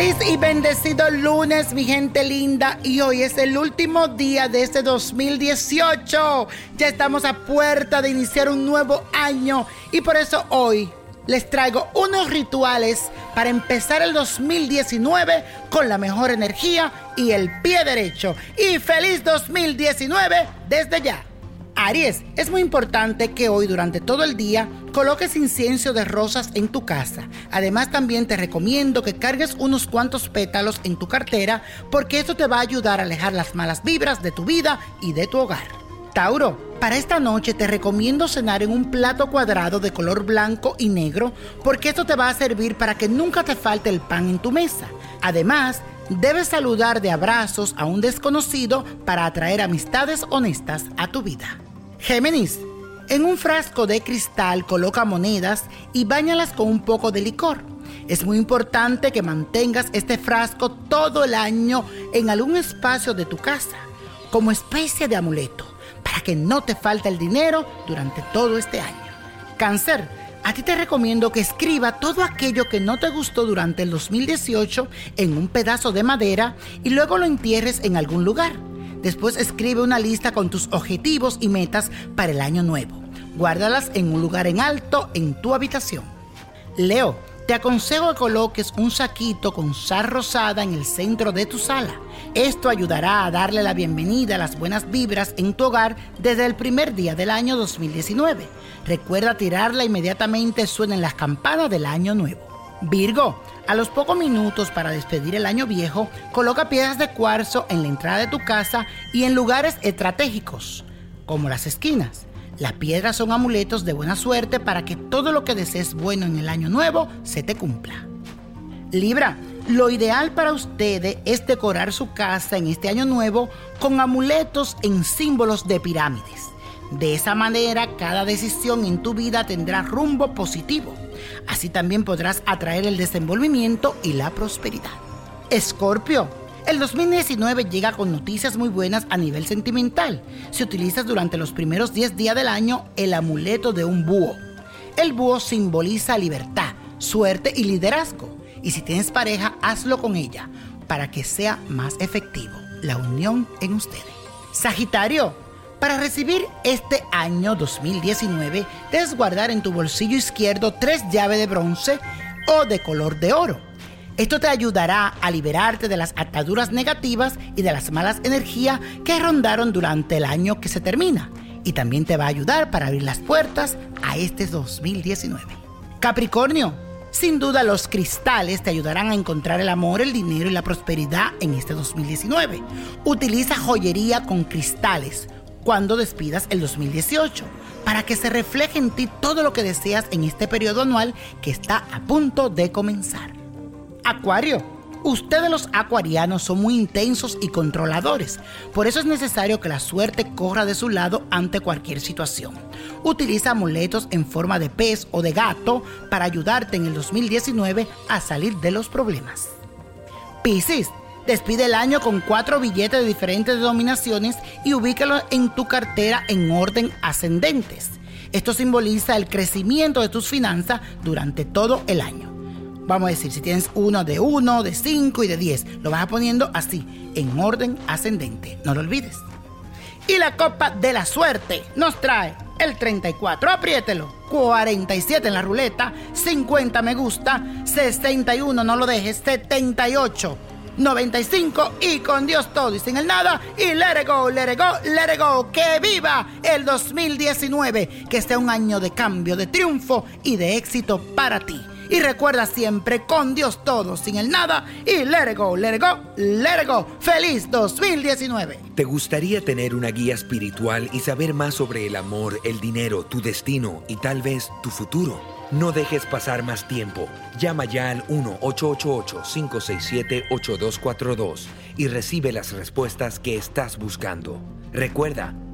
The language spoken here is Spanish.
y bendecido lunes, mi gente linda. Y hoy es el último día de este 2018. Ya estamos a puerta de iniciar un nuevo año. Y por eso hoy les traigo unos rituales para empezar el 2019 con la mejor energía y el pie derecho. Y feliz 2019 desde ya. Aries, es muy importante que hoy durante todo el día coloques incienso de rosas en tu casa. Además también te recomiendo que cargues unos cuantos pétalos en tu cartera porque esto te va a ayudar a alejar las malas vibras de tu vida y de tu hogar. Tauro, para esta noche te recomiendo cenar en un plato cuadrado de color blanco y negro porque esto te va a servir para que nunca te falte el pan en tu mesa. Además, debes saludar de abrazos a un desconocido para atraer amistades honestas a tu vida. Géminis, en un frasco de cristal coloca monedas y bañalas con un poco de licor. Es muy importante que mantengas este frasco todo el año en algún espacio de tu casa, como especie de amuleto, para que no te falte el dinero durante todo este año. Cáncer, a ti te recomiendo que escriba todo aquello que no te gustó durante el 2018 en un pedazo de madera y luego lo entierres en algún lugar. Después escribe una lista con tus objetivos y metas para el año nuevo. Guárdalas en un lugar en alto en tu habitación. Leo, te aconsejo que coloques un saquito con sal rosada en el centro de tu sala. Esto ayudará a darle la bienvenida a las buenas vibras en tu hogar desde el primer día del año 2019. Recuerda tirarla inmediatamente suenen las campanas del año nuevo. Virgo, a los pocos minutos para despedir el año viejo, coloca piedras de cuarzo en la entrada de tu casa y en lugares estratégicos, como las esquinas. Las piedras son amuletos de buena suerte para que todo lo que desees bueno en el año nuevo se te cumpla. Libra, lo ideal para ustedes es decorar su casa en este año nuevo con amuletos en símbolos de pirámides. De esa manera, cada decisión en tu vida tendrá rumbo positivo. Así también podrás atraer el desenvolvimiento y la prosperidad. Escorpio, el 2019 llega con noticias muy buenas a nivel sentimental. Si utilizas durante los primeros 10 días del año el amuleto de un búho. El búho simboliza libertad, suerte y liderazgo. Y si tienes pareja, hazlo con ella para que sea más efectivo la unión en ustedes. Sagitario, para recibir este año 2019, debes guardar en tu bolsillo izquierdo tres llaves de bronce o de color de oro. Esto te ayudará a liberarte de las ataduras negativas y de las malas energías que rondaron durante el año que se termina. Y también te va a ayudar para abrir las puertas a este 2019. Capricornio, sin duda los cristales te ayudarán a encontrar el amor, el dinero y la prosperidad en este 2019. Utiliza joyería con cristales cuando despidas el 2018, para que se refleje en ti todo lo que deseas en este periodo anual que está a punto de comenzar. Acuario, ustedes los acuarianos son muy intensos y controladores, por eso es necesario que la suerte corra de su lado ante cualquier situación. Utiliza amuletos en forma de pez o de gato para ayudarte en el 2019 a salir de los problemas. Piscis, Despide el año con cuatro billetes de diferentes denominaciones y ubícalos en tu cartera en orden ascendentes. Esto simboliza el crecimiento de tus finanzas durante todo el año. Vamos a decir, si tienes uno de uno, de cinco y de diez, lo vas poniendo así, en orden ascendente. No lo olvides. Y la copa de la suerte nos trae el 34, apriételo, 47 en la ruleta, 50 me gusta, 61 no lo dejes, 78 95 y con Dios todo y sin el nada y let it go, let it go, let go. Que viva el 2019, que sea un año de cambio, de triunfo y de éxito para ti. Y recuerda siempre con Dios todo, sin el nada y let it go, let go, let go. Feliz 2019. ¿Te gustaría tener una guía espiritual y saber más sobre el amor, el dinero, tu destino y tal vez tu futuro? No dejes pasar más tiempo. Llama ya al 1-888-567-8242 y recibe las respuestas que estás buscando. Recuerda,